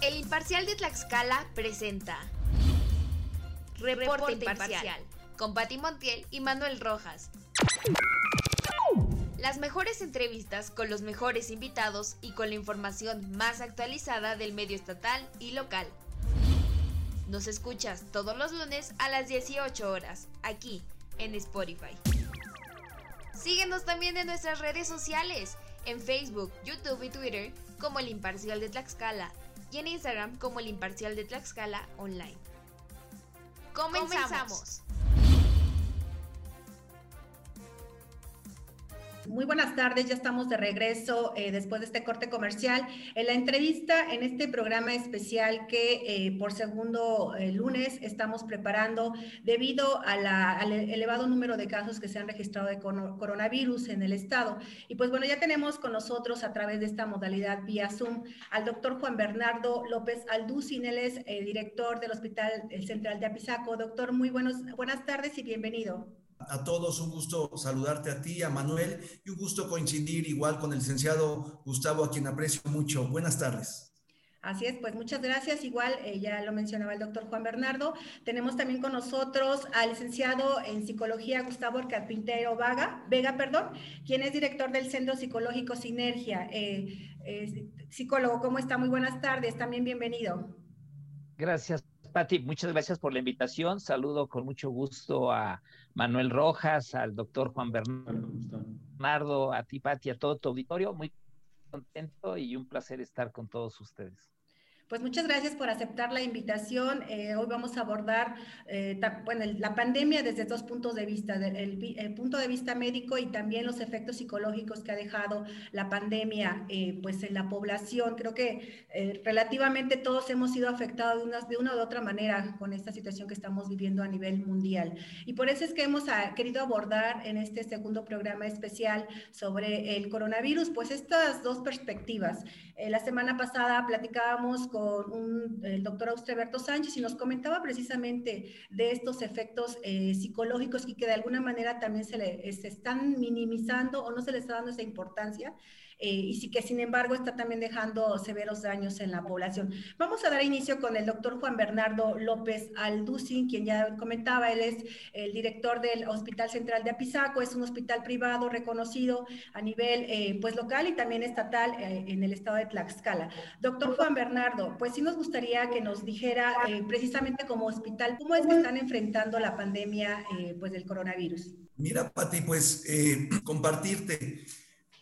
El Imparcial de Tlaxcala presenta Reporte, Imparcial, con Pati Montiel y Manuel Rojas. Las mejores entrevistas con los mejores invitados y con la información más actualizada del medio estatal y local. Nos escuchas todos los lunes a las 18 horas, aquí en Spotify. Síguenos también en nuestras redes sociales, en Facebook, YouTube y Twitter como El Imparcial de Tlaxcala y en Instagram como El Imparcial de Tlaxcala Online. Comenzamos. Muy buenas tardes, ya estamos de regreso eh, después de este corte comercial. En la entrevista en este programa especial que eh, por segundo eh, lunes estamos preparando debido al elevado número de casos que se han registrado de coronavirus en el estado. Y pues bueno, ya tenemos con nosotros a través de esta modalidad vía Zoom al doctor Juan Bernardo López Alducin, él es director del Hospital Central de Apizaco. Doctor, muy buenos, buenas tardes y bienvenido a todos, un gusto saludarte a ti, a Manuel, y un gusto coincidir igual con el licenciado Gustavo, a quien aprecio mucho. Buenas tardes. Así es, pues muchas gracias. Igual, eh, ya lo mencionaba el doctor Juan Bernardo. Tenemos también con nosotros al licenciado en psicología Gustavo Carpintero Vaga, Vega, perdón, quien es director del Centro Psicológico Sinergia. Eh, eh, psicólogo, ¿cómo está? Muy buenas tardes, también bienvenido. Gracias, Pati, muchas gracias por la invitación. Saludo con mucho gusto a Manuel Rojas, al doctor Juan Bernardo, a ti, Pati, a todo tu auditorio. Muy contento y un placer estar con todos ustedes. Pues muchas gracias por aceptar la invitación. Eh, hoy vamos a abordar eh, bueno, la pandemia desde dos puntos de vista, el, punto de vista médico y también los efectos psicológicos que ha dejado la pandemia eh, pues en la población. Creo que relativamente todos hemos sido afectados de una, de una u otra manera con esta situación que estamos viviendo a nivel mundial. Y por eso es que hemos ah, querido abordar en este segundo programa especial sobre el coronavirus, pues estas dos perspectivas. la semana pasada platicábamos con el doctor Austreberto Sánchez y nos comentaba precisamente de estos efectos eh, psicológicos y que de alguna manera también se, le, se están minimizando o no se les está dando esa importancia eh, y sí que sin embargo está también dejando severos daños en la población. Vamos a dar inicio con el doctor Juan Bernardo López Alducin, quien ya comentaba, él es el director del Hospital Central de Apizaco, es un hospital privado reconocido a nivel eh, pues local y también estatal eh, en el estado de Tlaxcala. Doctor Juan Bernardo, pues sí nos gustaría que nos dijera precisamente como hospital, ¿cómo es que están enfrentando la pandemia pues del coronavirus? Mira, Pati, pues compartirte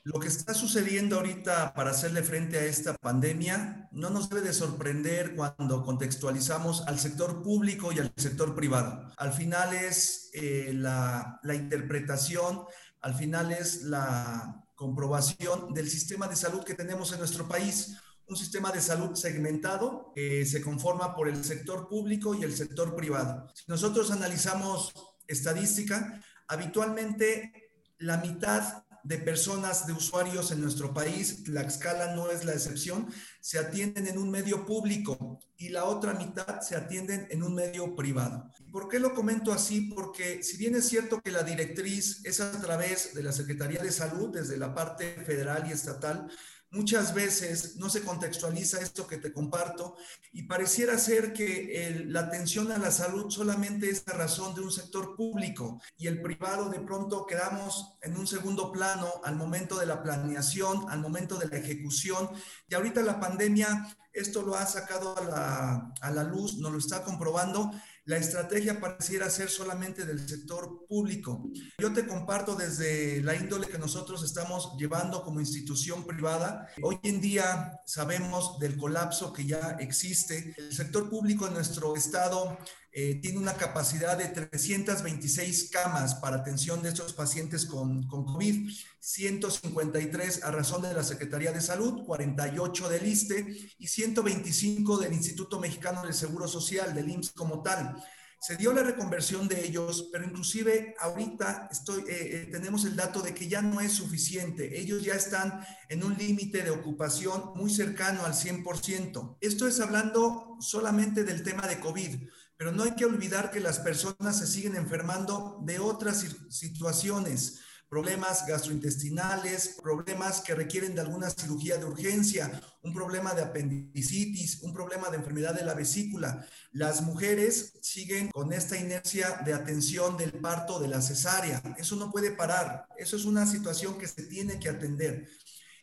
lo que está sucediendo ahorita para hacerle frente a esta pandemia no nos debe de sorprender cuando contextualizamos al sector público y al sector privado. Al final es eh, la, interpretación, al final es la comprobación del sistema de salud que tenemos en nuestro país un sistema de salud segmentado que se conforma por el sector público y el sector privado. Si nosotros analizamos estadística, habitualmente la mitad de personas, de usuarios en nuestro país, la escala no es la excepción, se atienden en un medio público y la otra mitad se atienden en un medio privado. ¿Por qué lo comento así? Porque si bien es cierto que la directriz es a través de la Secretaría de Salud, desde la parte federal y estatal, Muchas veces no se contextualiza esto que te comparto y pareciera ser que la atención a la salud solamente es la razón de un sector público y el privado de pronto quedamos en un segundo plano al momento de la planeación, al momento de la ejecución y ahorita la pandemia esto lo ha sacado a la, a la luz, nos lo está comprobando la estrategia pareciera ser solamente del sector público. Yo te comparto desde la índole que nosotros estamos llevando como institución privada. Hoy en día sabemos del colapso que ya existe. El sector público en nuestro estado eh, tiene una capacidad de 326 camas para atención de estos pacientes con, con COVID, 153 a razón de la Secretaría de Salud, 48 del ISTE y 125 del Instituto Mexicano del Seguro Social, del IMSS como tal. Se dio la reconversión de ellos, pero inclusive ahorita estoy, eh, eh, tenemos el dato de que ya no es suficiente. Ellos ya están en un límite de ocupación muy cercano al 100%. Esto es hablando solamente del tema de COVID pero no hay que olvidar que las personas se siguen enfermando de otras situaciones. problemas gastrointestinales, problemas que requieren de alguna cirugía de urgencia, un problema de apendicitis, un problema de enfermedad de la vesícula. Las mujeres siguen con esta inercia de atención del parto de la cesárea. Eso no puede parar. Eso es una situación que se tiene que atender.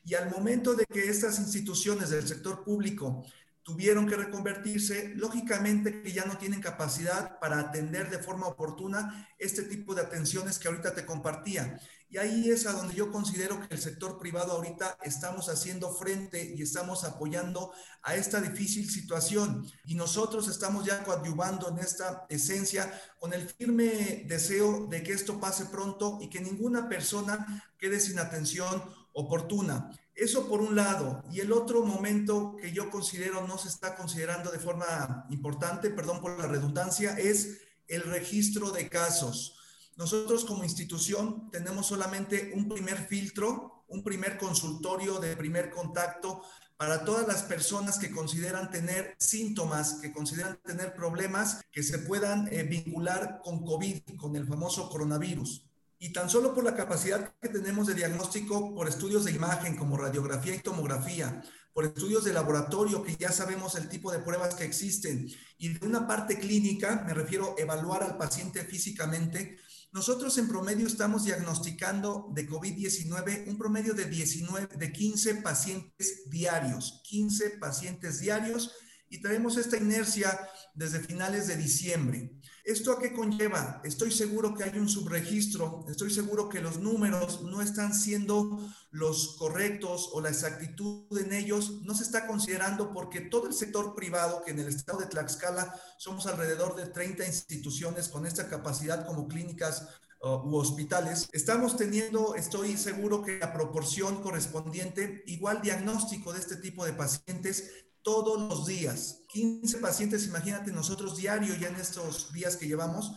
Y al momento de que estas instituciones del sector público tuvieron que reconvertirse, lógicamente que ya no tienen capacidad para atender de forma oportuna este tipo de atenciones que ahorita te compartía. Y ahí es a donde yo considero que el sector privado ahorita estamos haciendo frente y estamos apoyando a esta difícil situación. Y nosotros estamos ya coadyuvando en esta esencia con el firme deseo de que esto pase pronto y que ninguna persona quede sin atención oportuna. Eso por un lado. Y el otro momento que yo considero no se está considerando de forma importante, perdón por la redundancia, es el registro de casos. Nosotros como institución tenemos solamente un primer filtro, un primer consultorio de primer contacto para todas las personas que consideran tener síntomas, que consideran tener problemas que se puedan eh, vincular con COVID, con el famoso coronavirus. Y tan solo por la capacidad que tenemos de diagnóstico por estudios de imagen como radiografía y tomografía, por estudios de laboratorio que ya sabemos el tipo de pruebas que existen, y de una parte clínica, me refiero a evaluar al paciente físicamente, nosotros en promedio estamos diagnosticando de COVID-19 un promedio de 19 de 15 pacientes diarios, 15 pacientes diarios y traemos esta inercia desde finales de diciembre. ¿Esto a qué conlleva? Estoy seguro que hay un subregistro, estoy seguro que los números no están siendo los correctos o la exactitud en ellos no se está considerando porque todo el sector privado, que en el estado de Tlaxcala somos alrededor de 30 instituciones con esta capacidad como clínicas uh, u hospitales, estamos teniendo, estoy seguro que la proporción correspondiente, igual diagnóstico de este tipo de pacientes todos los días. 15 pacientes, imagínate nosotros diario ya en estos días que llevamos,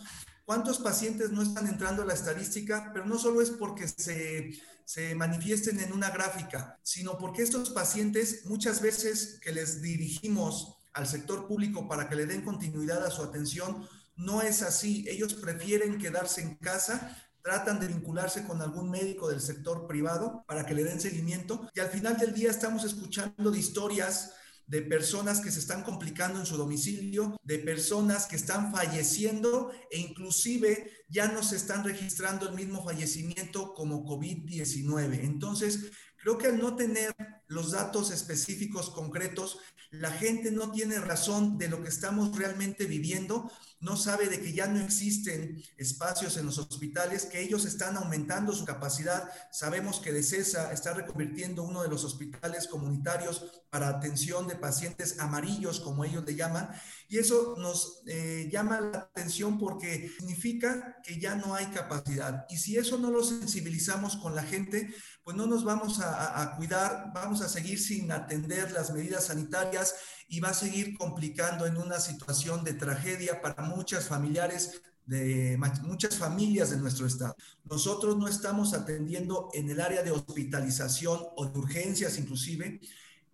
¿cuántos pacientes no están entrando a la estadística? Pero no solo es porque se, se manifiesten en una gráfica, sino porque estos pacientes muchas veces que les dirigimos al sector público para que le den continuidad a su atención, no es así. Ellos prefieren quedarse en casa tratan de vincularse con algún médico del sector privado para que le den seguimiento y al final del día estamos escuchando de historias de personas que se están complicando en su domicilio, de personas que están falleciendo e inclusive ya no se están registrando el mismo fallecimiento como COVID-19. Entonces, creo que al no tener los datos específicos concretos, la gente no tiene razón de lo que estamos realmente viviendo no sabe de que ya no existen espacios en los hospitales, que ellos están aumentando su capacidad. Sabemos que de CESA está reconvirtiendo uno de los hospitales comunitarios para atención de pacientes amarillos, como ellos le llaman, y eso nos eh, llama la atención porque significa que ya no hay capacidad. Y si eso no lo sensibilizamos con la gente, pues no nos vamos a cuidar, vamos a seguir sin atender las medidas sanitarias y va a seguir complicando en una situación de tragedia para muchas familiares de muchas familias de nuestro estado. Nosotros no estamos atendiendo en el área de hospitalización o de urgencias inclusive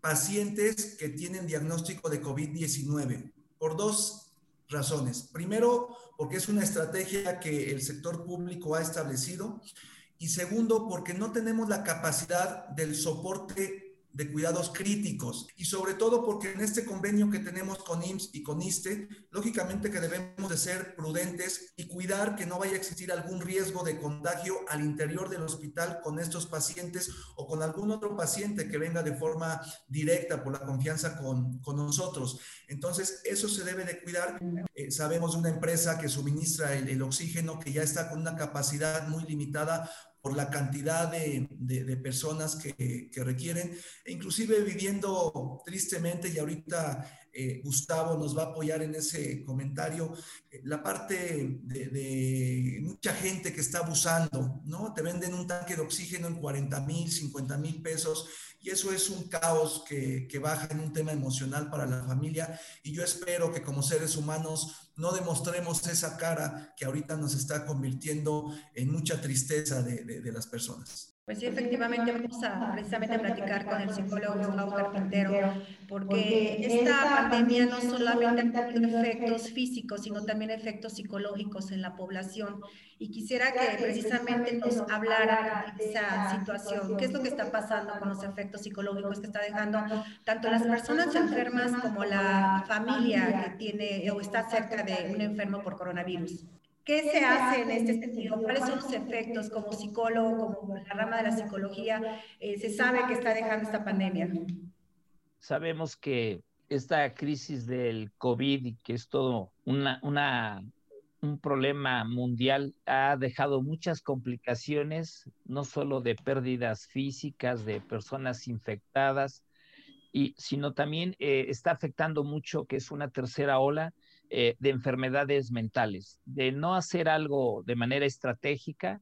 pacientes que tienen diagnóstico de COVID-19 por dos razones. Primero, porque es una estrategia que el sector público ha establecido y segundo, porque no tenemos la capacidad del soporte de cuidados críticos y sobre todo porque en este convenio que tenemos con IMSS y con ISTE, lógicamente que debemos de ser prudentes y cuidar que no vaya a existir algún riesgo de contagio al interior del hospital con estos pacientes o con algún otro paciente que venga de forma directa por la confianza con, con nosotros. Entonces, eso se debe de cuidar. Eh, sabemos de una empresa que suministra el, el oxígeno que ya está con una capacidad muy limitada por la cantidad de, de, personas que, que, requieren, e inclusive viviendo tristemente, y ahorita eh, Gustavo nos va a apoyar en ese comentario, eh, la parte de, de, mucha gente que está abusando, ¿no? Te venden un tanque de oxígeno en 40 mil, 50 mil pesos, y eso es un caos que, que baja en un tema emocional para la familia, y yo espero que como seres humanos no demostremos esa cara que ahorita nos está convirtiendo en mucha tristeza de, de, de las personas. Pues sí, efectivamente vamos a precisamente platicar con el psicólogo Gustavo Carpintero, porque esta pandemia no solamente ha tenido efectos físicos, sino también efectos psicológicos en la población. Y quisiera que precisamente nos hablara de esa situación, qué es lo que está pasando con los efectos psicológicos que está dejando tanto las personas enfermas como la familia que tiene o está cerca de un enfermo por coronavirus. ¿Qué se hace en este sentido? ¿Cuáles son los efectos como psicólogo, como la rama de la psicología? Eh, se sabe que está dejando esta pandemia. Sabemos que esta crisis del COVID, y que es todo una, una, un problema mundial, ha dejado muchas complicaciones, no solo de pérdidas físicas de personas infectadas, y, sino también eh, está afectando mucho, que es una tercera ola, eh, de enfermedades mentales. De no hacer algo de manera estratégica,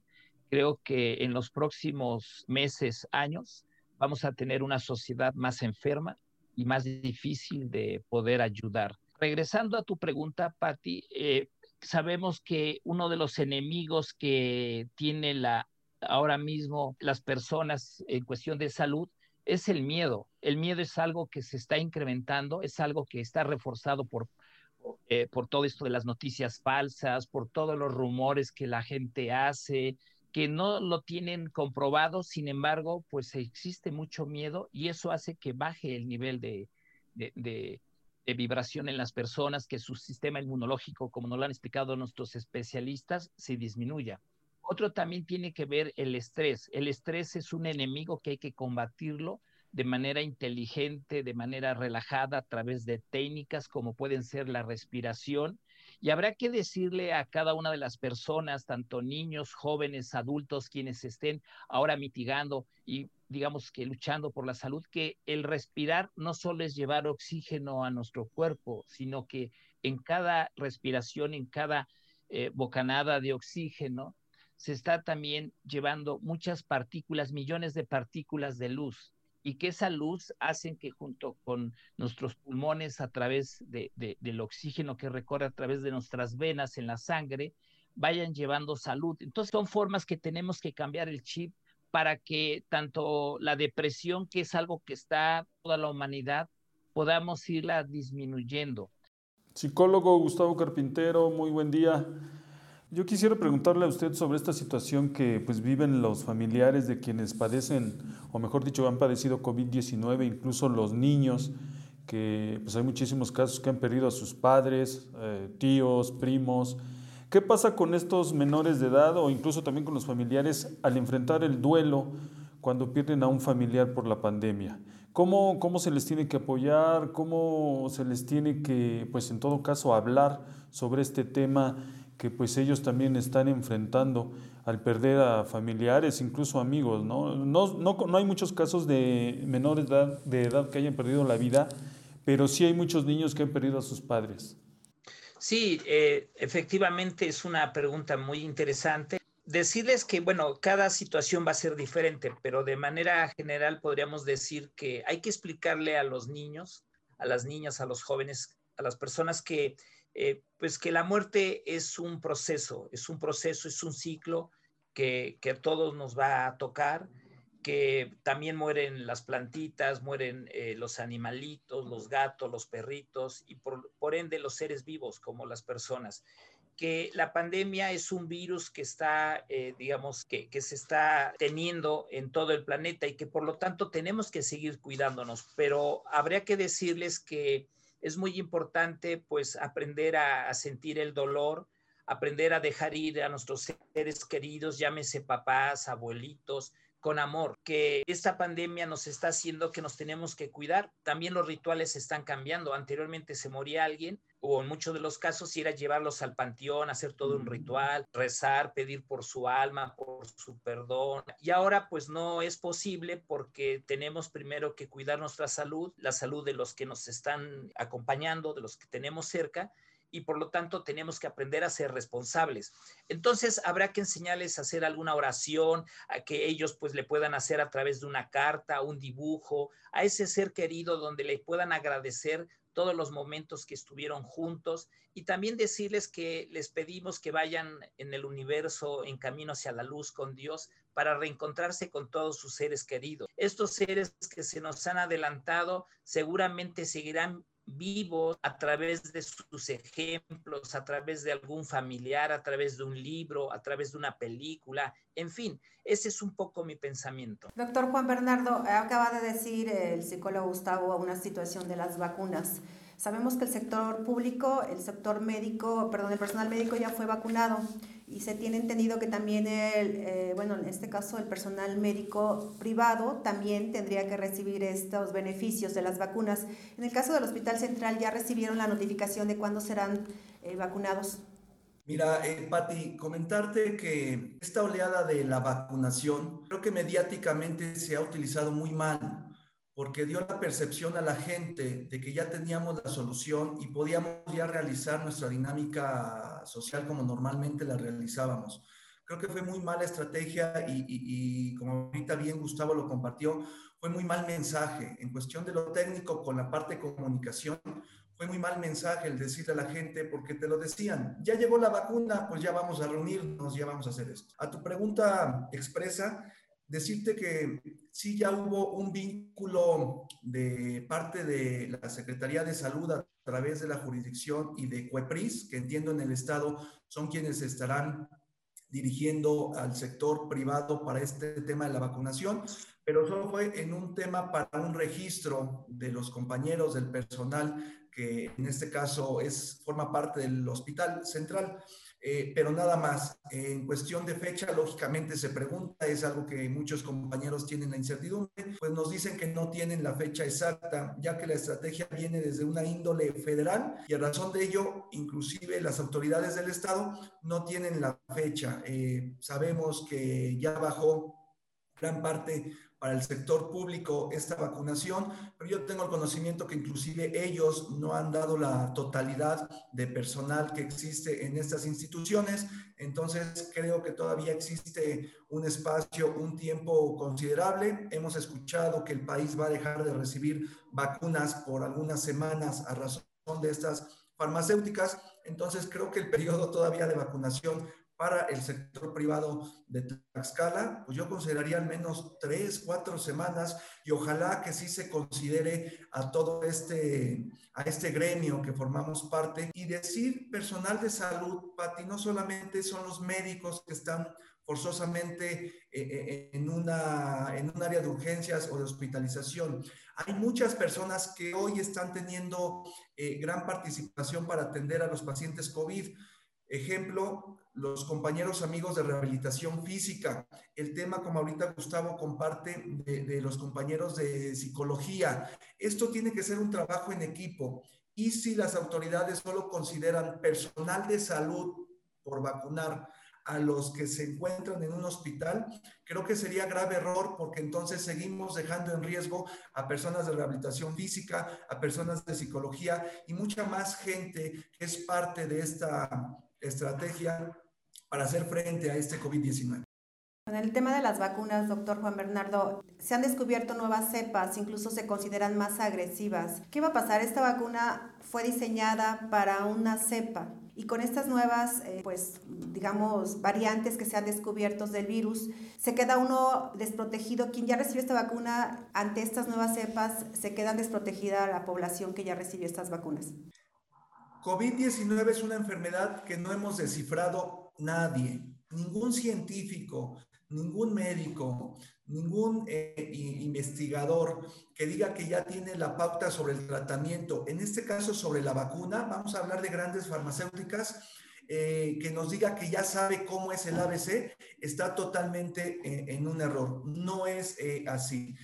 creo que en los próximos meses, años, vamos a tener una sociedad más enferma y más difícil de poder ayudar. Regresando a tu pregunta, Patti, eh, sabemos que uno de los enemigos que tiene la, ahora mismo las personas en cuestión de salud es el miedo. El miedo es algo que se está incrementando, es algo que está reforzado por eh, por todo esto de las noticias falsas, por todos los rumores que la gente hace, que no lo tienen comprobado, sin embargo, pues existe mucho miedo y eso hace que baje el nivel de, de, vibración en las personas, que su sistema inmunológico, como nos lo han explicado nuestros especialistas, se disminuya. Otro también tiene que ver el estrés. El estrés es un enemigo que hay que combatirlo de manera inteligente, de manera relajada, a través de técnicas como pueden ser la respiración. Y habrá que decirle a cada una de las personas, tanto niños, jóvenes, adultos, quienes estén ahora mitigando y digamos que luchando por la salud, que el respirar no solo es llevar oxígeno a nuestro cuerpo, sino que en cada respiración, en cada eh, bocanada de oxígeno, se está también llevando muchas partículas, millones de partículas de luz y que esa luz hace que junto con nuestros pulmones a través de, del oxígeno que recorre a través de nuestras venas en la sangre, vayan llevando salud. Entonces son formas que tenemos que cambiar el chip para que tanto la depresión, que es algo que está toda la humanidad, podamos irla disminuyendo. Psicólogo Gustavo Carpintero, muy buen día. Yo quisiera preguntarle a usted sobre esta situación que pues viven los familiares de quienes padecen, o mejor dicho, han padecido COVID-19, incluso los niños, que pues hay muchísimos casos que han perdido a sus padres, eh, tíos, primos. ¿Qué pasa con estos menores de edad o incluso también con los familiares al enfrentar el duelo cuando pierden a un familiar por la pandemia? ¿Cómo, cómo se les tiene que apoyar? ¿Cómo se les tiene que, pues en todo caso, hablar sobre este tema? Que pues ellos también están enfrentando al perder a familiares, incluso amigos, ¿no? No, no, hay muchos casos de menores de edad, de edad que hayan perdido la vida, pero sí hay muchos niños que han perdido a sus padres. Sí, eh, efectivamente es una pregunta muy interesante. Decirles que, bueno, cada situación va a ser diferente, pero de manera general podríamos decir que hay que explicarle a los niños, a las niñas, a los jóvenes, a las personas que eh, pues que la muerte es un proceso, es un proceso, es un ciclo que, a todos nos va a tocar, que también mueren las plantitas, mueren eh, los animalitos, los gatos, los perritos y por, ende los seres vivos como las personas. Que la pandemia es un virus que está, eh, digamos, que, que se está teniendo en todo el planeta y que por lo tanto tenemos que seguir cuidándonos, pero habría que decirles que es muy importante pues aprender a, sentir el dolor, aprender a dejar ir a nuestros seres queridos, llámese papás, abuelitos, con amor, que esta pandemia nos está haciendo que nos tenemos que cuidar. También los rituales están cambiando. Anteriormente se moría alguien, o en muchos de los casos era llevarlos al panteón, hacer todo un ritual, rezar, pedir por su alma, por su perdón. Y ahora pues no es posible porque tenemos primero que cuidar nuestra salud, la salud de los que nos están acompañando, de los que tenemos cerca y por lo tanto tenemos que aprender a ser responsables. Entonces habrá que enseñarles a hacer alguna oración, a que ellos pues le puedan hacer a través de una carta, un dibujo, a ese ser querido donde le puedan agradecer todos los momentos que estuvieron juntos y también decirles que les pedimos que vayan en el universo en camino hacia la luz con Dios para reencontrarse con todos sus seres queridos. Estos seres que se nos han adelantado seguramente seguirán vivos a través de sus ejemplos, a través de algún familiar, a través de un libro, a través de una película, en fin, ese es un poco mi pensamiento. Doctor Juan Bernardo, acaba de decir el psicólogo Gustavo una situación de las vacunas. Sabemos que el sector público, el sector médico, perdón, el personal médico ya fue vacunado y se tiene entendido que también el, eh, bueno, en este caso el personal médico privado también tendría que recibir estos beneficios de las vacunas. En el caso del Hospital Central ya recibieron la notificación de cuándo serán eh, vacunados. Mira, eh, Patti, comentarte que esta oleada de la vacunación creo que mediáticamente se ha utilizado muy mal porque dio la percepción a la gente de que ya teníamos la solución y podíamos ya realizar nuestra dinámica social como normalmente la realizábamos. Creo que fue muy mala estrategia y, y, como ahorita bien Gustavo lo compartió, fue muy mal mensaje. En cuestión de lo técnico con la parte de comunicación, fue muy mal mensaje el decirle a la gente porque te lo decían, ya llegó la vacuna, pues ya vamos a reunirnos, ya vamos a hacer esto. A tu pregunta expresa, decirte que sí ya hubo un vínculo de parte de la Secretaría de Salud a través de la jurisdicción y de CUEPRIS, que entiendo en el Estado son quienes estarán dirigiendo al sector privado para este tema de la vacunación, pero solo fue en un tema para un registro de los compañeros del personal que en este caso es, forma parte del hospital central. Eh, pero nada más. En cuestión de fecha, lógicamente se pregunta, es algo que muchos compañeros tienen la incertidumbre, pues nos dicen que no tienen la fecha exacta, ya que la estrategia viene desde una índole federal y a razón de ello, inclusive las autoridades del Estado no tienen la fecha. Eh, sabemos que ya bajó gran parte para el sector público esta vacunación, pero yo tengo el conocimiento que inclusive ellos no han dado la totalidad de personal que existe en estas instituciones, entonces creo que todavía existe un espacio, un tiempo considerable. Hemos escuchado que el país va a dejar de recibir vacunas por algunas semanas a razón de estas farmacéuticas, entonces creo que el periodo todavía de vacunación para el sector privado de Tlaxcala, pues yo consideraría al menos tres, cuatro semanas y ojalá que sí se considere a todo este, a este gremio que formamos parte y decir personal de salud, Pati, no solamente son los médicos que están forzosamente eh, eh, en, una, en un área de urgencias o de hospitalización. Hay muchas personas que hoy están teniendo eh, gran participación para atender a los pacientes COVID. Ejemplo, los compañeros amigos de rehabilitación física, el tema como ahorita Gustavo comparte de, los compañeros de psicología. Esto tiene que ser un trabajo en equipo. Y si las autoridades solo consideran personal de salud por vacunar a los que se encuentran en un hospital, creo que sería grave error porque entonces seguimos dejando en riesgo a personas de rehabilitación física, a personas de psicología y mucha más gente que es parte de esta estrategia para hacer frente a este COVID-19. En el tema de las vacunas, doctor Juan Bernardo, se han descubierto nuevas cepas, incluso se consideran más agresivas. ¿Qué va a pasar? Esta vacuna fue diseñada para una cepa y con estas nuevas, eh, pues, digamos, variantes que se han descubierto del virus, se queda uno desprotegido. Quien ya recibió esta vacuna ante estas nuevas cepas, se queda desprotegida la población que ya recibió estas vacunas. COVID-19 es una enfermedad que no hemos descifrado nadie, ningún científico, ningún médico, ningún eh, investigador que diga que ya tiene la pauta sobre el tratamiento, en este caso sobre la vacuna, vamos a hablar de grandes farmacéuticas, eh, que nos diga que ya sabe cómo es el ABC, está totalmente eh, en un error. No es así.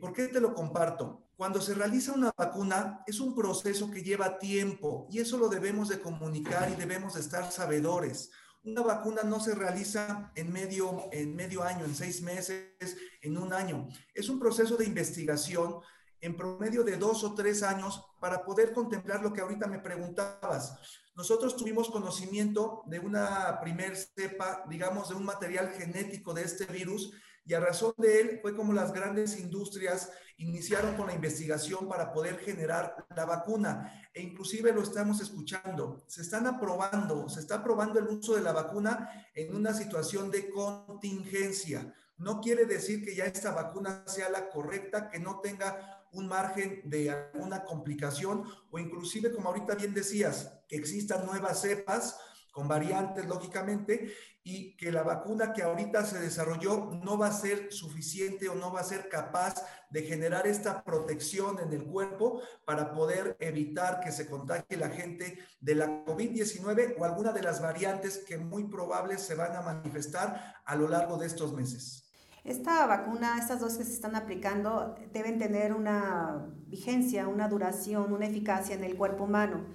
¿Por qué te lo comparto? Cuando se realiza una vacuna es un proceso que lleva tiempo y eso lo debemos de comunicar y debemos de estar sabedores. Una vacuna no se realiza en medio, en medio año, en seis meses, en un año. Es un proceso de investigación en promedio de dos o tres años para poder contemplar lo que ahorita me preguntabas. Nosotros tuvimos conocimiento de una primer cepa, digamos, de un material genético de este virus Y a razón de él fue como las grandes industrias iniciaron con la investigación para poder generar la vacuna. E inclusive lo estamos escuchando. Se están aprobando, se está aprobando el uso de la vacuna en una situación de contingencia. No quiere decir que ya esta vacuna sea la correcta, que no tenga un margen de alguna complicación o inclusive, como ahorita bien decías, que existan nuevas cepas con variantes, lógicamente, y que la vacuna que ahorita se desarrolló no va a ser suficiente o no va a ser capaz de generar esta protección en el cuerpo para poder evitar que se contagie la gente de la COVID-19 o alguna de las variantes que muy probables se van a manifestar a lo largo de estos meses. Esta vacuna, estas dos que se están aplicando, deben tener una vigencia, una duración, una eficacia en el cuerpo humano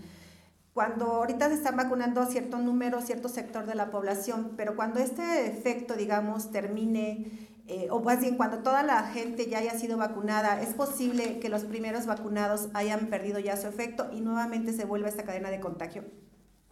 cuando ahorita se están vacunando a cierto número, cierto sector de la población, pero cuando este efecto, digamos, termine, eh, o más bien cuando toda la gente ya haya sido vacunada, es posible que los primeros vacunados hayan perdido ya su efecto y nuevamente se vuelva esta cadena de contagio.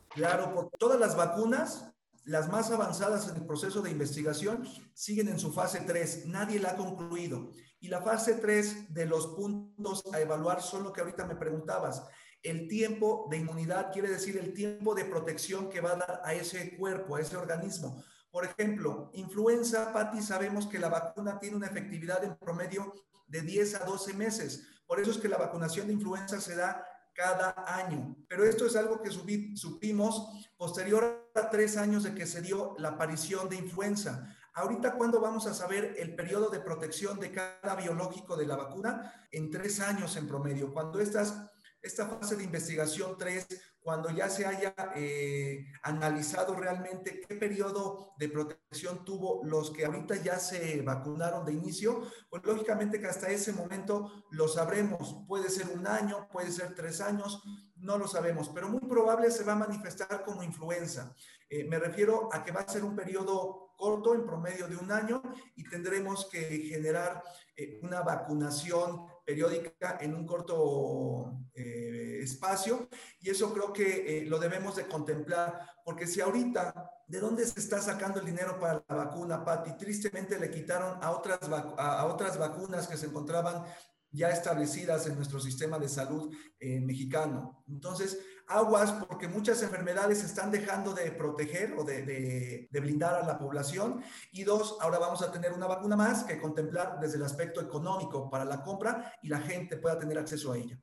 Claro, por todas las vacunas, las más avanzadas en el proceso de investigación siguen en su fase 3. Nadie la ha concluido. Y la fase 3 de los puntos a evaluar son lo que ahorita me preguntabas el tiempo de inmunidad quiere decir el tiempo de protección que va a dar a ese cuerpo, a ese organismo. Por ejemplo, influenza, Patti, sabemos que la vacuna tiene una efectividad en promedio de 10 a 12 meses. Por eso es que la vacunación de influenza se da cada año. Pero esto es algo que supimos posterior a tres años de que se dio la aparición de influenza. Ahorita, ¿cuándo vamos a saber el periodo de protección de cada biológico de la vacuna? En tres años en promedio. Cuando estas esta fase de investigación 3, cuando ya se haya eh, analizado realmente qué periodo de protección tuvo los que ahorita ya se vacunaron de inicio, pues lógicamente que hasta ese momento lo sabremos. Puede ser un año, puede ser tres años, no lo sabemos, pero muy probable se va a manifestar como influenza. Eh, me refiero a que va a ser un periodo corto, en promedio de un año, y tendremos que generar eh, una vacunación periódica en un corto eh, espacio y eso creo que eh, lo debemos de contemplar porque si ahorita, ¿de dónde se está sacando el dinero para la vacuna, Pati? Tristemente le quitaron a otras, a otras vacunas que se encontraban ya establecidas en nuestro sistema de salud mexicano. Entonces, aguas porque muchas enfermedades están dejando de proteger o de, de, blindar a la población. Y dos, ahora vamos a tener una vacuna más que contemplar desde el aspecto económico para la compra y la gente pueda tener acceso a ella.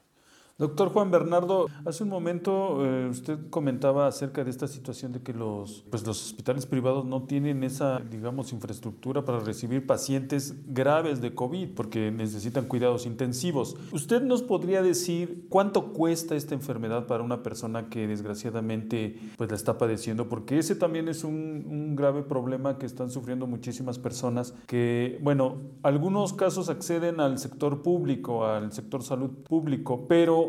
Doctor Juan Bernardo, hace un momento eh, usted comentaba acerca de esta situación de que los, pues los hospitales privados no tienen esa, digamos, infraestructura para recibir pacientes graves de COVID porque necesitan cuidados intensivos. ¿Usted nos podría decir cuánto cuesta esta enfermedad para una persona que desgraciadamente pues la está padeciendo? Porque ese también es un, un grave problema que están sufriendo muchísimas personas que, bueno, algunos casos acceden al sector público, al sector salud público,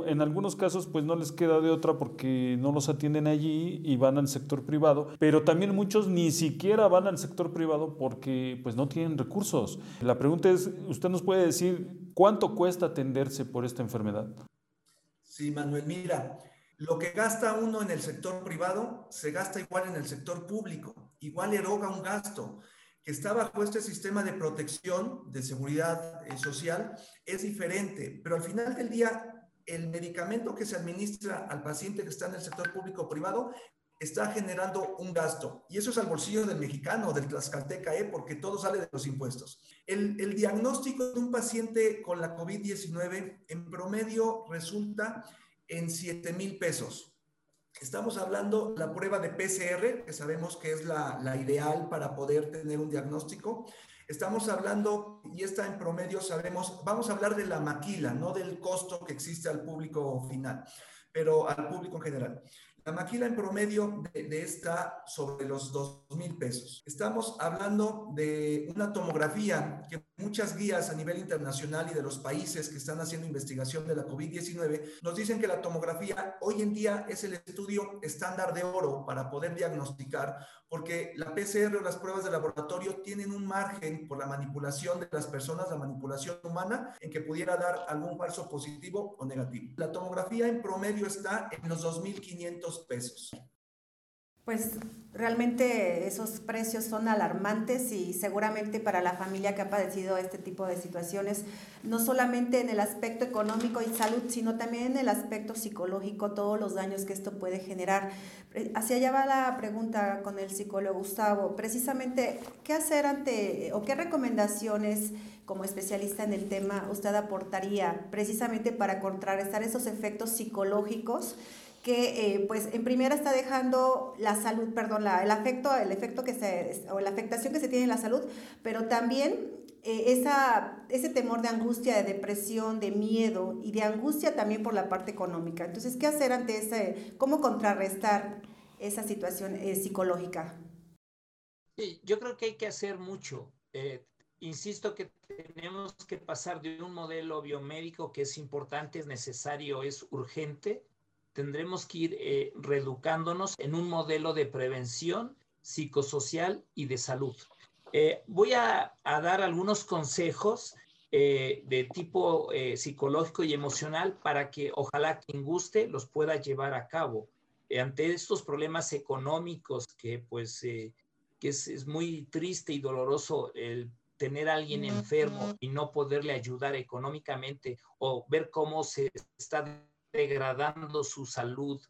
en algunos casos pues no les queda de otra porque no los atienden allí y van al sector privado, pero también muchos ni siquiera van al sector privado porque pues no tienen recursos. La pregunta es, ¿usted nos puede decir cuánto cuesta atenderse por esta enfermedad? Sí, Manuel, mira, lo que gasta uno en el sector privado se gasta igual en el sector público, igual eroga un gasto que está bajo este sistema de protección, de seguridad eh, social, es diferente, pero al final del día el medicamento que se administra al paciente que está en el sector público o privado está generando un gasto. Y eso es al bolsillo del mexicano, del tlaxcalteca, ¿eh? porque todo sale de los impuestos. El, diagnóstico de un paciente con la COVID-19 en promedio resulta en 7 mil pesos. Estamos hablando la prueba de PCR, que sabemos que es la ideal para poder tener un diagnóstico. Estamos hablando, y está en promedio, sabemos, vamos a hablar de la maquila, no del costo que existe al público final, pero al público en general. La maquila en promedio de, esta sobre los dos mil pesos. Estamos hablando de una tomografía que muchas guías a nivel internacional y de los países que están haciendo investigación de la COVID-19 nos dicen que la tomografía hoy en día es el estudio estándar de oro para poder diagnosticar, porque la PCR o las pruebas de laboratorio tienen un margen por la manipulación de las personas, la manipulación humana, en que pudiera dar algún falso positivo o negativo. La tomografía en promedio está en los 2.500 pesos. Pues realmente esos precios son alarmantes y seguramente para la familia que ha padecido este tipo de situaciones, no solamente en el aspecto económico y salud, sino también en el aspecto psicológico, todos los daños que esto puede generar. Eh, hacia allá va la pregunta con el psicólogo Gustavo. Precisamente, ¿qué hacer ante o qué recomendaciones como especialista en el tema usted aportaría precisamente para contrarrestar esos efectos psicológicos? Que eh, pues en primera está dejando la salud, perdón, la, el afecto, el efecto que se, o la afectación que se tiene en la salud, pero también eh, esa, ese temor de angustia, de depresión, de miedo y de angustia también por la parte económica. Entonces, ¿qué hacer ante ese, cómo contrarrestar esa situación eh, psicológica? Sí, yo creo que hay que hacer mucho. insisto que tenemos que pasar de un modelo biomédico que es importante, es necesario, es urgente, tendremos que ir eh, reeducándonos en un modelo de prevención psicosocial y de salud. Eh, voy a, dar algunos consejos eh, de tipo psicológico y emocional para que ojalá quien guste los pueda llevar a cabo. ante estos problemas económicos que pues que es, es, muy triste y doloroso el tener a alguien enfermo y no poderle ayudar económicamente o ver cómo se está degradando su salud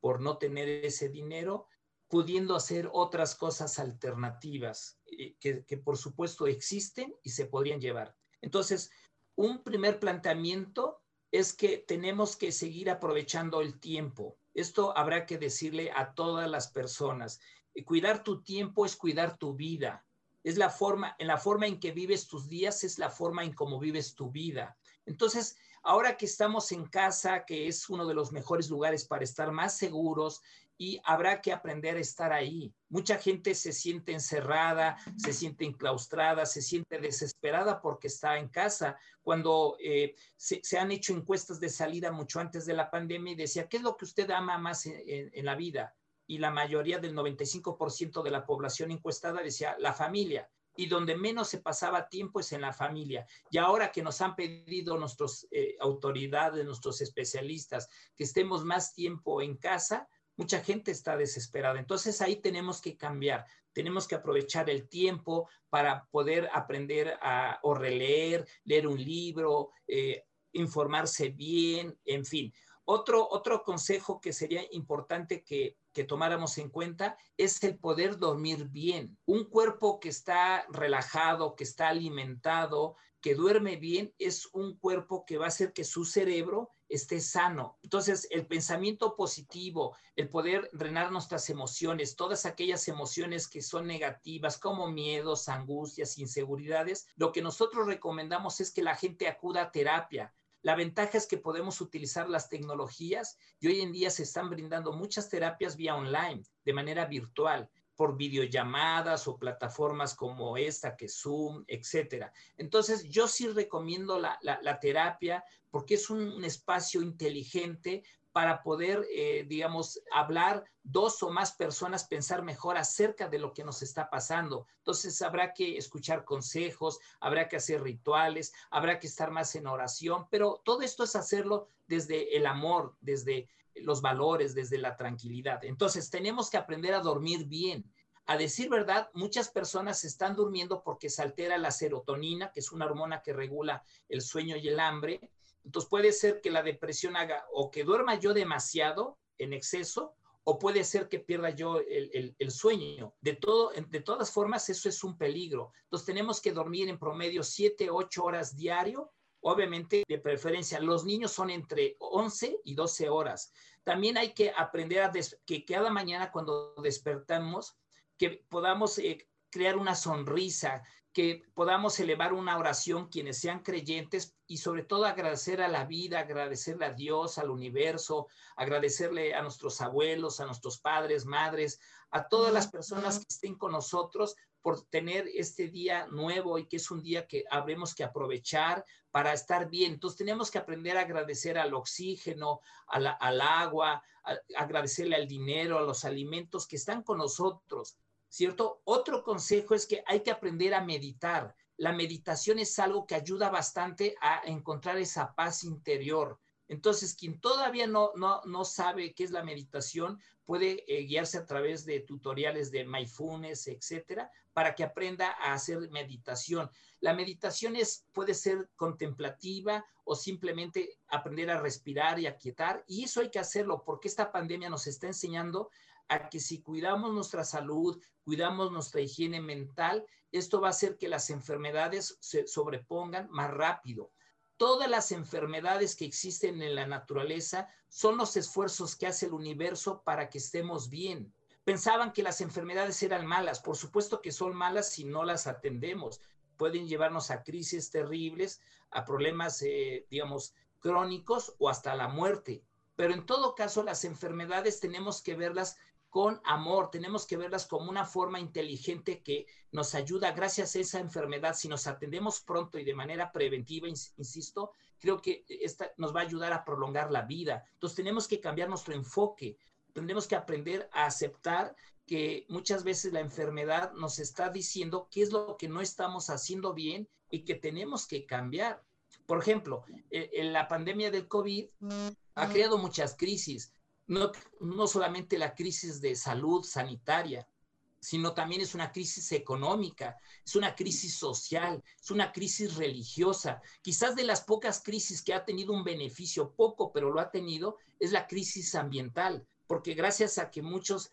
por no tener ese dinero, pudiendo hacer otras cosas alternativas eh, que, por supuesto existen y se podrían llevar. Entonces, un primer planteamiento es que tenemos que seguir aprovechando el tiempo. Esto habrá que decirle a todas las personas. Eh, cuidar tu tiempo es cuidar tu vida. Es la forma, en la forma en que vives tus días, es la forma en cómo vives tu vida. Entonces, Ahora que estamos en casa, que es uno de los mejores lugares para estar más seguros y habrá que aprender a estar ahí. Mucha gente se siente encerrada, se siente enclaustrada, se siente desesperada porque está en casa. Cuando eh, se, han hecho encuestas de salida mucho antes de la pandemia y decía, ¿qué es lo que usted ama más en la vida? Y la mayoría del 95% de la población encuestada decía, la familia y donde menos se pasaba tiempo es en la familia. Y ahora que nos han pedido nuestras eh, autoridades, nuestros especialistas, que estemos más tiempo en casa, mucha gente está desesperada. Entonces ahí tenemos que cambiar, tenemos que aprovechar el tiempo para poder aprender a, o releer, leer un libro, eh, informarse bien, en fin. Otro, otro consejo que sería importante que, que tomáramos en cuenta es el poder dormir bien. Un cuerpo que está relajado, que está alimentado, que duerme bien, es un cuerpo que va a hacer que su cerebro esté sano. Entonces, el pensamiento positivo, el poder drenar nuestras emociones, todas aquellas emociones que son negativas, como miedos, angustias, inseguridades, lo que nosotros recomendamos es que la gente acuda a terapia, la ventaja es que podemos utilizar las tecnologías y hoy en día se están brindando muchas terapias vía online, de manera virtual, por videollamadas o plataformas como esta, que Zoom, etcétera. Entonces, yo sí recomiendo la, terapia porque es un espacio inteligente para poder, eh, digamos, hablar dos o más personas, pensar mejor acerca de lo que nos está pasando. Entonces habrá que escuchar consejos, habrá que hacer rituales, habrá que estar más en oración, pero todo esto es hacerlo desde el amor, desde los valores, desde la tranquilidad. Entonces tenemos que aprender a dormir bien. A decir verdad, muchas personas están durmiendo porque se altera la serotonina, que es una hormona que regula el sueño y el hambre, entonces puede ser que la depresión haga o que duerma yo demasiado en exceso o puede ser que pierda yo el, sueño. De, todo, de todas formas, eso es un peligro. Entonces tenemos que dormir en promedio 7, 8 horas diario. Obviamente, de preferencia, los niños son entre 11 y 12 horas. También hay que aprender a que cada mañana cuando despertamos, que podamos eh, crear una sonrisa, que podamos elevar una oración quienes sean creyentes y sobre todo agradecer a la vida, agradecerle a Dios, al universo, agradecerle a nuestros abuelos, a nuestros padres, madres, a todas las personas que estén con nosotros por tener este día nuevo y que es un día que habremos que aprovechar para estar bien. Entonces tenemos que aprender a agradecer al oxígeno, al agua, agradecerle al dinero, a los alimentos que están con nosotros ¿cierto? Otro consejo es que hay que aprender a meditar. La meditación es algo que ayuda bastante a encontrar esa paz interior. Entonces, quien todavía no, no, no sabe qué es la meditación, puede eh, guiarse a través de tutoriales de mindfulness, etcétera, para que aprenda a hacer meditación. La meditación es, puede ser contemplativa o simplemente aprender a respirar y a quietar, y eso hay que hacerlo porque esta pandemia nos está enseñando a que si cuidamos nuestra salud, cuidamos nuestra higiene mental, esto va a hacer que las enfermedades se sobrepongan más rápido todas las enfermedades que existen en la naturaleza son los esfuerzos que hace el universo para que estemos bien. Pensaban que las enfermedades eran malas, por supuesto que son malas si no las atendemos. Pueden llevarnos a crisis terribles, a problemas, eh, digamos, crónicos o hasta la muerte. Pero en todo caso, las enfermedades tenemos que verlas con amor, tenemos que verlas como una forma inteligente que nos ayuda gracias a esa enfermedad. Si nos atendemos pronto y de manera preventiva, insisto, creo que esta nos va a ayudar a prolongar la vida. Entonces tenemos que cambiar nuestro enfoque, tenemos que aprender a aceptar que muchas veces la enfermedad nos está diciendo qué es lo que no estamos haciendo bien y que tenemos que cambiar. Por ejemplo, eh, en la pandemia del COVID ha creado muchas crisis no, no solamente la crisis de salud sanitaria, sino también es una crisis económica, es una crisis social, es una crisis religiosa. Quizás de las pocas crisis que ha tenido un beneficio, poco, pero lo ha tenido, es la crisis ambiental, porque gracias a que muchos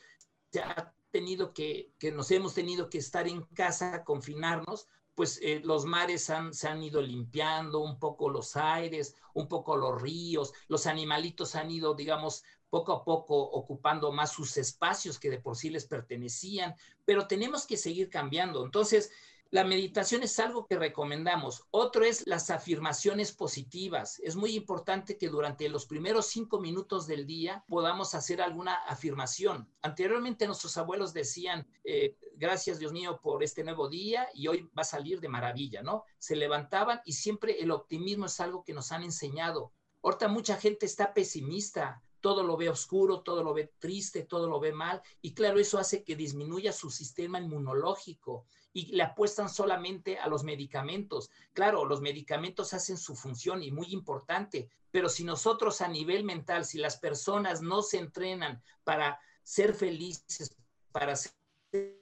ha tenido que, que nos hemos tenido que estar en casa, confinarnos, pues eh, los mares han, se han ido limpiando, un poco los aires, un poco los ríos, los animalitos han ido, digamos, poco a poco ocupando más sus espacios que de por sí les pertenecían, pero tenemos que seguir cambiando. Entonces, la meditación es algo que recomendamos. Otro es las afirmaciones positivas. Es muy importante que durante los primeros cinco minutos del día podamos hacer alguna afirmación. Anteriormente nuestros abuelos decían, eh, gracias Dios mío por este nuevo día y hoy va a salir de maravilla, ¿no? Se levantaban y siempre el optimismo es algo que nos han enseñado. Ahorita mucha gente está pesimista, todo lo ve oscuro, todo lo ve triste, todo lo ve mal, y claro, eso hace que disminuya su sistema inmunológico y le apuestan solamente a los medicamentos. Claro, los medicamentos hacen su función y muy importante, pero si nosotros a nivel mental, si las personas no se entrenan para ser felices, para ser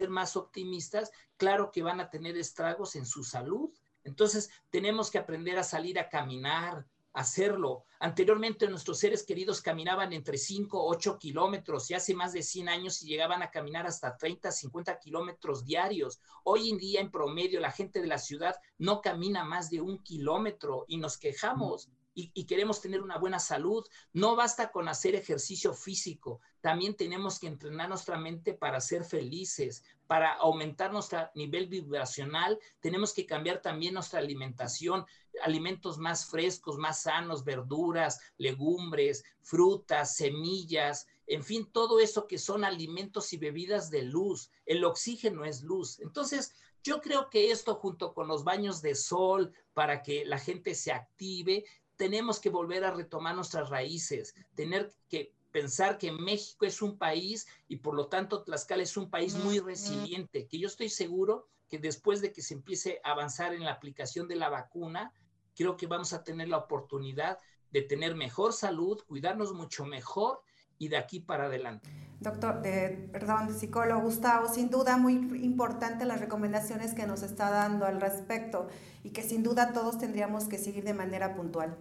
más optimistas, claro que van a tener estragos en su salud. Entonces, tenemos que aprender a salir a caminar, hacerlo. Anteriormente nuestros seres queridos caminaban entre 5, 8 kilómetros y hace más de 100 años y llegaban a caminar hasta 30, 50 kilómetros diarios. Hoy en día en promedio la gente de la ciudad no camina más de un kilómetro y nos quejamos. Y, queremos tener una buena salud, no basta con hacer ejercicio físico, también tenemos que entrenar nuestra mente para ser felices, para aumentar nuestro nivel vibracional, tenemos que cambiar también nuestra alimentación alimentos más frescos, más sanos, verduras, legumbres, frutas, semillas, en fin, todo eso que son alimentos y bebidas de luz. El oxígeno es luz. Entonces, yo creo que esto junto con los baños de sol para que la gente se active, tenemos que volver a retomar nuestras raíces, tener que pensar que México es un país y por lo tanto Tlaxcala es un país muy resiliente, que yo estoy seguro que después de que se empiece a avanzar en la aplicación de la vacuna, creo que vamos a tener la oportunidad de tener mejor salud, cuidarnos mucho mejor y de aquí para adelante. Doctor, eh, perdón, psicólogo Gustavo, sin duda muy importante las recomendaciones que nos está dando al respecto y que sin duda todos tendríamos que seguir de manera puntual.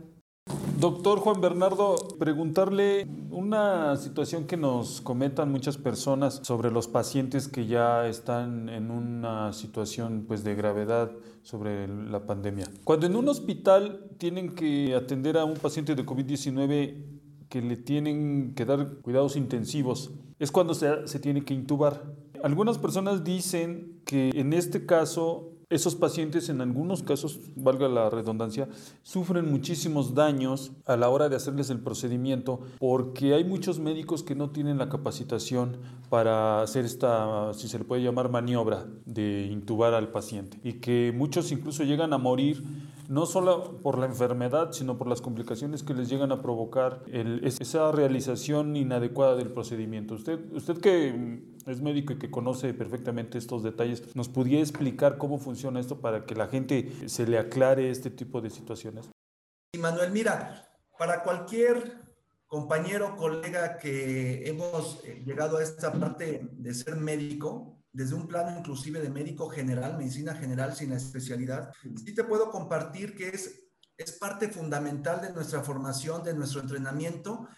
Doctor Juan Bernardo, preguntarle una situación que nos comentan muchas personas sobre los pacientes que ya están en una situación pues de gravedad sobre la pandemia. Cuando en un hospital tienen que atender a un paciente de COVID-19 que le tienen que dar cuidados intensivos, es cuando se, se tiene que intubar. Algunas personas dicen que en este caso esos pacientes en algunos casos, valga la redundancia, sufren muchísimos daños a la hora de hacerles el procedimiento porque hay muchos médicos que no tienen la capacitación para hacer esta, si se le puede llamar, maniobra de intubar al paciente y que muchos incluso llegan a morir no solo por la enfermedad, sino por las complicaciones que les llegan a provocar esa realización inadecuada del procedimiento. Usted, usted que es médico y que conoce perfectamente estos detalles, ¿nos podría explicar cómo funciona esto para que la gente se le aclare este tipo de situaciones? Y Manuel, mira, Para cualquier compañero, colega que hemos eh, llegado a esta parte de ser médico, desde un plano inclusive de médico general, medicina general sin la especialidad, sí te puedo compartir que es, es parte fundamental de nuestra formación, de nuestro entrenamiento,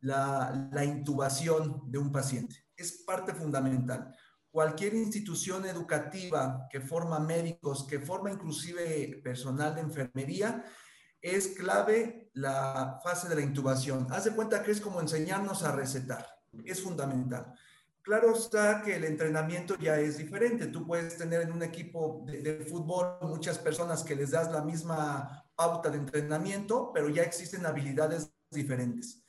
la intubación de un paciente. Es parte fundamental. Cualquier institución educativa que forma médicos, que forma inclusive personal de enfermería, es clave la fase de la intubación. Haz de cuenta que es como enseñarnos a recetar. Es fundamental. Claro está que el entrenamiento ya es diferente. Tú puedes tener en un equipo de, fútbol muchas personas que les das la misma pauta de entrenamiento, pero ya existen habilidades diferentes.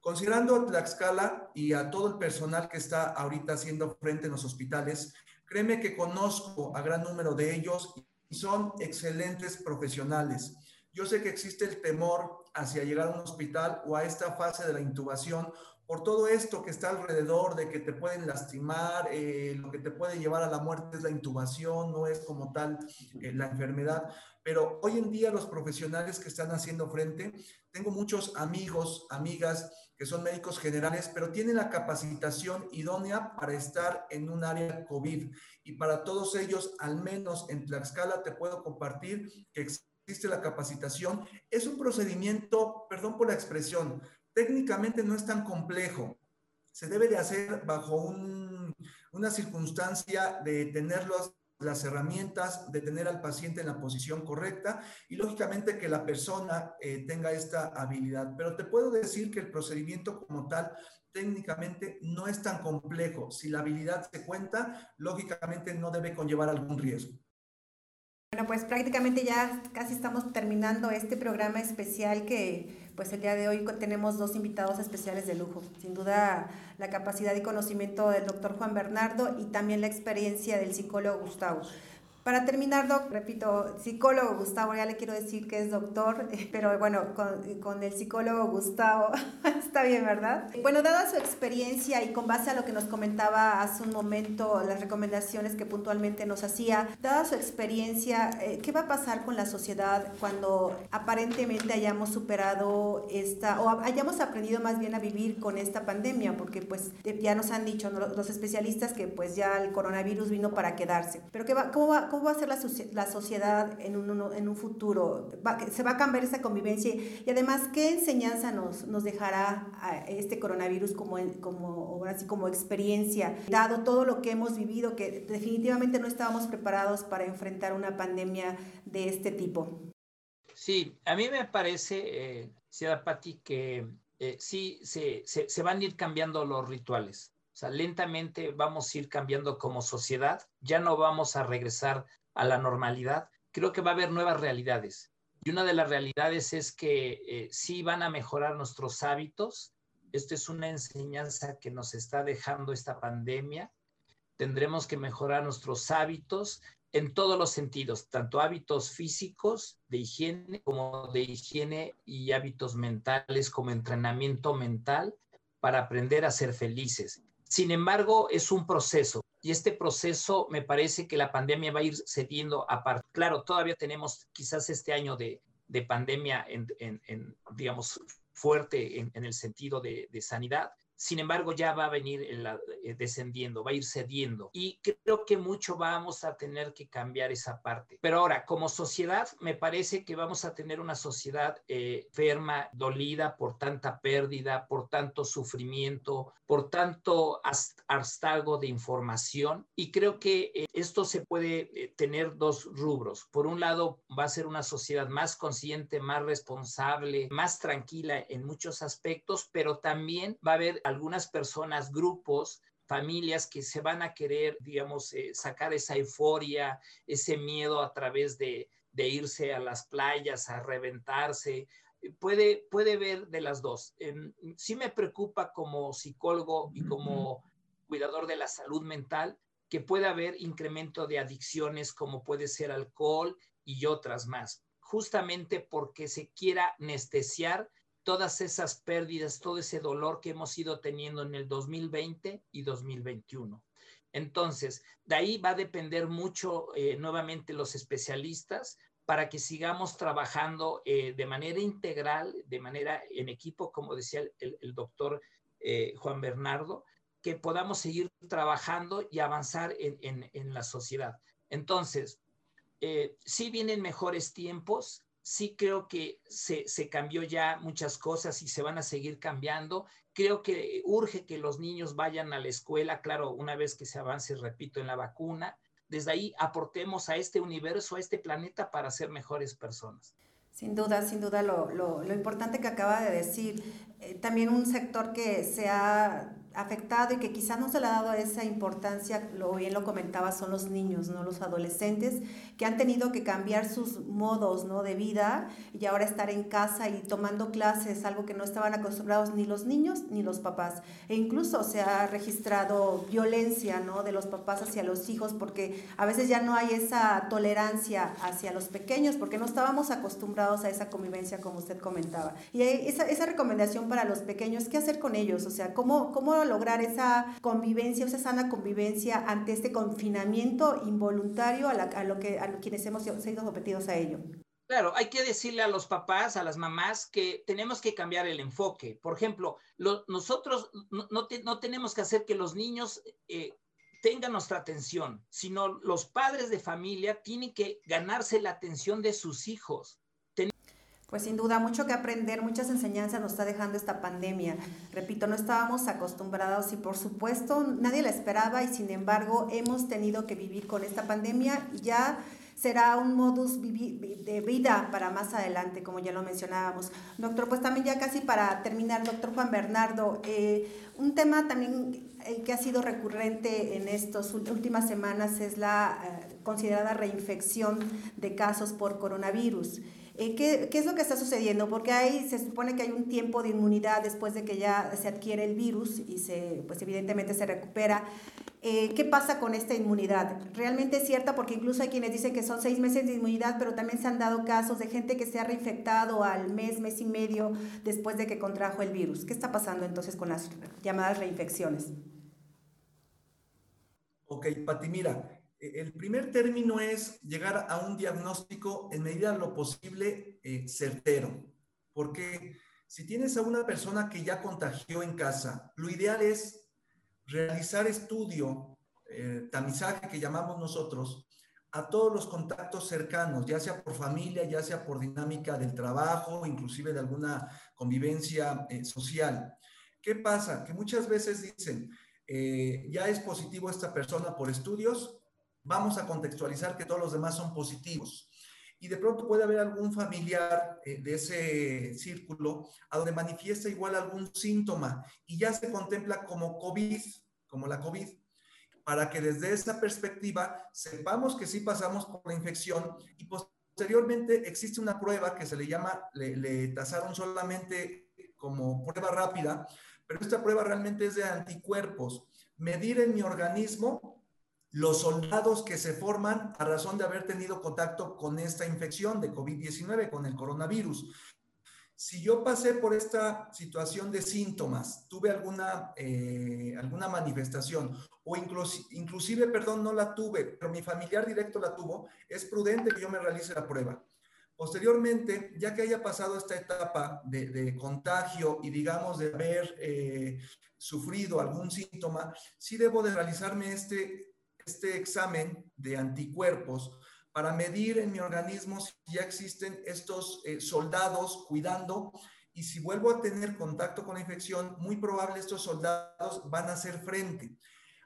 Considerando a Tlaxcala y a todo el personal que está ahorita haciendo frente en los hospitales, créeme que conozco a gran número de ellos y son excelentes profesionales. Yo sé que existe el temor hacia llegar a un hospital o a esta fase de la intubación por todo esto que está alrededor de que te pueden lastimar, eh, lo que te puede llevar a la muerte es la intubación, no es como tal eh, la enfermedad. Pero hoy en día los profesionales que están haciendo frente, tengo muchos amigos, amigas que son médicos generales, pero tienen la capacitación idónea para estar en un área COVID. Y para todos ellos, al menos en Tlaxcala, te puedo compartir que existe la capacitación. Es un procedimiento, perdón por la expresión, técnicamente no es tan complejo. Se debe de hacer bajo una circunstancia de tener las herramientas, de tener al paciente en la posición correcta y lógicamente que la persona eh, tenga esta habilidad. Pero te puedo decir que el procedimiento como tal técnicamente no es tan complejo. Si la habilidad se cuenta, lógicamente no debe conllevar algún riesgo. Bueno, pues prácticamente ya casi estamos terminando este programa especial que pues el día de hoy tenemos dos invitados especiales de lujo. Sin duda la capacidad y conocimiento del doctor Juan Bernardo y también la experiencia del psicólogo Gustavo. Para terminar, doc, repito, psicólogo Gustavo, ya le quiero decir que es doctor, pero bueno, con, el psicólogo Gustavo está bien, ¿verdad? Bueno, dada su experiencia y con base a lo que nos comentaba hace un momento, las recomendaciones que puntualmente nos hacía, dada su experiencia, eh, ¿qué va a pasar con la sociedad cuando aparentemente hayamos superado esta, o hayamos aprendido más bien a vivir con esta pandemia? Porque pues ya nos han dicho los especialistas que pues ya el coronavirus vino para quedarse. Pero ¿qué va, ¿cómo va? ¿Cómo va a ser la, sociedad en un, futuro? ¿Se va a cambiar esa convivencia? Y además, ¿qué enseñanza nos, dejará este coronavirus como, así como experiencia, dado todo lo que hemos vivido, que definitivamente no estábamos preparados para enfrentar una pandemia de este tipo? Sí, a mí me parece, eh, Patti, que eh, sí se van a ir cambiando los rituales sea, lentamente vamos a ir cambiando como sociedad, ya no vamos a regresar a la normalidad. Creo que va a haber nuevas realidades. Y una de las realidades es que eh, sí van a mejorar nuestros hábitos. Esto es una enseñanza que nos está dejando esta pandemia. Tendremos que mejorar nuestros hábitos en todos los sentidos, tanto hábitos físicos de higiene como de higiene y hábitos mentales como entrenamiento mental para aprender a ser felices. Sin embargo, es un proceso y este proceso me parece que la pandemia va a ir cediendo aparte. Claro, todavía tenemos quizás este año de, pandemia en, digamos, fuerte en, el sentido de, de, sanidad, sin embargo, ya va a venir eh, descendiendo, va a ir cediendo. Y creo que mucho vamos a tener que cambiar esa parte. Pero ahora, como sociedad, me parece que vamos a tener una sociedad eh, enferma, dolida por tanta pérdida, por tanto sufrimiento, por tanto hartazgo de información. Y creo que eh, esto se puede tener dos rubros. Por un lado, va a ser una sociedad más consciente, más responsable, más tranquila en muchos aspectos, pero también va a haber algunas personas, grupos, familias que se van a querer, digamos, eh, sacar esa euforia, ese miedo a través de, irse a las playas, a reventarse. Puede, puede ver de las dos. sí me preocupa como psicólogo y como cuidador de la salud mental que pueda haber incremento de adicciones como puede ser alcohol y otras más, justamente porque se quiera anestesiar todas esas pérdidas, todo ese dolor que hemos ido teniendo en el 2020 y 2021. Entonces, de ahí va a depender mucho eh, nuevamente los especialistas para que sigamos trabajando eh, de manera integral, de manera en equipo, como decía el, doctor eh, Juan Bernardo, que podamos seguir trabajando y avanzar en, la sociedad. Entonces, sí vienen mejores tiempos, sí creo que se, se, cambió ya muchas cosas y se van a seguir cambiando. Creo que urge que los niños vayan a la escuela, claro, una vez que se avance, repito, en la vacuna, desde ahí aportemos a este universo, a este planeta para ser mejores personas. Sin duda, sin duda, lo, lo, lo importante que acaba de decir, eh, también un sector que se ha afectado y que quizás no se le ha dado esa importancia, lo bien lo comentaba, son los niños, no los adolescentes, que han tenido que cambiar sus modos ¿no? de vida y ahora estar en casa y tomando clases, algo que no estaban acostumbrados ni los niños ni los papás. E incluso se ha registrado violencia ¿no? de los papás hacia los hijos porque a veces ya no hay esa tolerancia hacia los pequeños porque no estábamos acostumbrados a esa convivencia como usted comentaba. Y esa, esa recomendación para los pequeños, ¿qué hacer con ellos? O sea, ¿cómo, cómo lograr esa convivencia, esa sana convivencia ante este confinamiento involuntario a, lo que, a quienes hemos sido sometidos a ello? Claro, hay que decirle a los papás, a las mamás, que tenemos que cambiar el enfoque. Por ejemplo, nosotros no, no, tenemos que hacer que los niños eh, tengan nuestra atención, sino los padres de familia tienen que ganarse la atención de sus hijos. Pues sin duda, mucho que aprender, muchas enseñanzas nos está dejando esta pandemia. Repito, no estábamos acostumbrados y por supuesto nadie la esperaba y sin embargo hemos tenido que vivir con esta pandemia y ya será un modus de vida para más adelante, como ya lo mencionábamos. Doctor, pues también ya casi para terminar, doctor Juan Bernardo, eh, un tema también eh, que ha sido recurrente en estas últimas semanas es la eh, considerada reinfección de casos por coronavirus. Eh, ¿qué, es lo que está sucediendo? Porque ahí se supone que hay un tiempo de inmunidad después de que ya se adquiere el virus y se, pues evidentemente se recupera. Eh, ¿Qué pasa con esta inmunidad? ¿Realmente es cierta? Porque incluso hay quienes dicen que son seis meses de inmunidad, pero también se han dado casos de gente que se ha reinfectado al mes, mes y medio después de que contrajo el virus. ¿Qué está pasando entonces con las llamadas reinfecciones? Ok, Pati, mira, el primer término es llegar a un diagnóstico en medida de lo posible eh, certero, porque si tienes a una persona que ya contagió en casa, lo ideal es realizar estudio, eh, tamizaje que llamamos nosotros, a todos los contactos cercanos, ya sea por familia, ya sea por dinámica del trabajo, inclusive de alguna convivencia eh, social. ¿Qué pasa? Que muchas veces dicen, ya es positivo esta persona por estudios, vamos a contextualizar que todos los demás son positivos. Y de pronto puede haber algún familiar eh, de ese círculo a donde manifiesta igual algún síntoma y ya se contempla como COVID, como la COVID, para que desde esa perspectiva sepamos que sí pasamos por la infección y posteriormente existe una prueba que se le llama, le, le tasaron solamente como prueba rápida, pero esta prueba realmente es de anticuerpos. Medir en mi organismo los soldados que se forman a razón de haber tenido contacto con esta infección de COVID-19, con el coronavirus. Si yo pasé por esta situación de síntomas, tuve alguna, eh, alguna manifestación o inclusive, perdón, no la tuve, pero mi familiar directo la tuvo, es prudente que yo me realice la prueba. Posteriormente, ya que haya pasado esta etapa de, contagio y digamos de haber eh, sufrido algún síntoma, sí debo de realizarme este este examen de anticuerpos para medir en mi organismo si ya existen estos eh, soldados cuidando y si vuelvo a tener contacto con la infección, muy probable estos soldados van a hacer frente.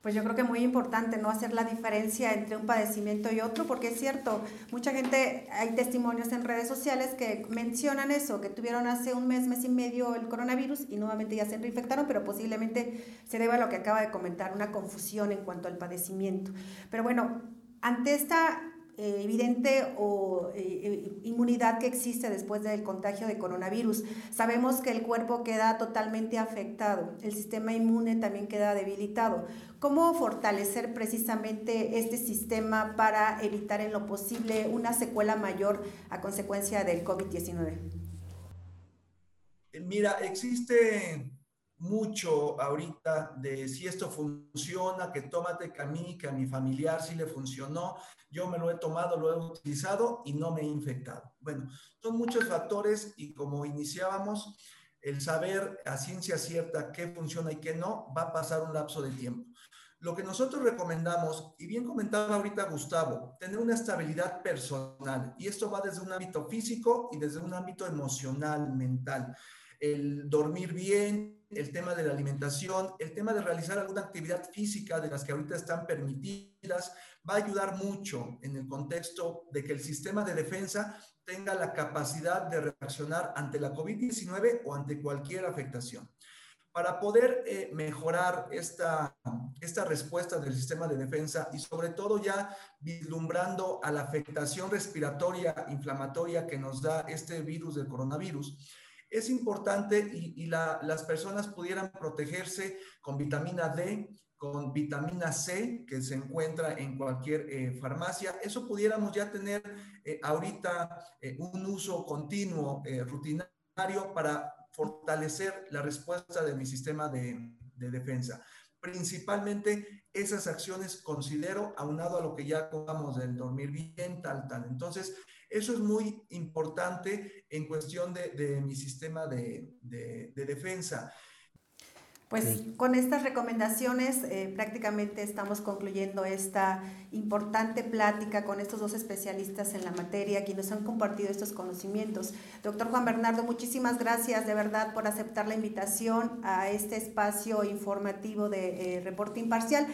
Pues yo creo que es muy importante no hacer la diferencia entre un padecimiento y otro, porque es cierto, mucha gente, hay testimonios en redes sociales que mencionan eso, que tuvieron hace un mes, mes y medio el coronavirus y nuevamente ya se reinfectaron, pero posiblemente se deba a lo que acaba de comentar, una confusión en cuanto al padecimiento. Pero bueno, ante esta eh, evidente o eh, eh, inmunidad que existe después del contagio de coronavirus. Sabemos que el cuerpo queda totalmente afectado, el sistema inmune también queda debilitado. ¿Cómo fortalecer precisamente este sistema para evitar en lo posible una secuela mayor a consecuencia del COVID-19? Mira, existe mucho ahorita de si esto funciona, que tómate que a mí, que a mi familiar sí le funcionó, yo me lo he tomado, lo he utilizado y no me he infectado. Bueno, son muchos factores y como iniciábamos, el saber a ciencia cierta qué funciona y qué no, va a pasar un lapso de tiempo. Lo que nosotros recomendamos, y bien comentaba ahorita Gustavo, tener una estabilidad personal. Y esto va desde un ámbito físico y desde un ámbito emocional, mental. El dormir bien, el tema de la alimentación, el tema de realizar alguna actividad física de las que ahorita están permitidas, va a ayudar mucho en el contexto de que el sistema de defensa tenga la capacidad de reaccionar ante la COVID-19 o ante cualquier afectación. Para poder eh, mejorar esta, esta respuesta del sistema de defensa y sobre todo ya vislumbrando a la afectación respiratoria inflamatoria que nos da este virus del coronavirus, es importante y, las personas pudieran protegerse con vitamina D, con vitamina C, que se encuentra en cualquier eh, farmacia. Eso pudiéramos ya tener eh, ahorita un uso continuo, rutinario, para fortalecer la respuesta de mi sistema de, defensa. Principalmente esas acciones considero, aunado a lo que ya acabamos del dormir bien, tal, tal. Entonces, eso es muy importante en cuestión de, mi sistema de, de defensa. Pues con estas recomendaciones eh, prácticamente estamos concluyendo esta importante plática con estos dos especialistas en la materia, quienes han compartido estos conocimientos. Doctor Juan Bernardo, muchísimas gracias de verdad por aceptar la invitación a este espacio informativo de eh, Reporte Imparcial.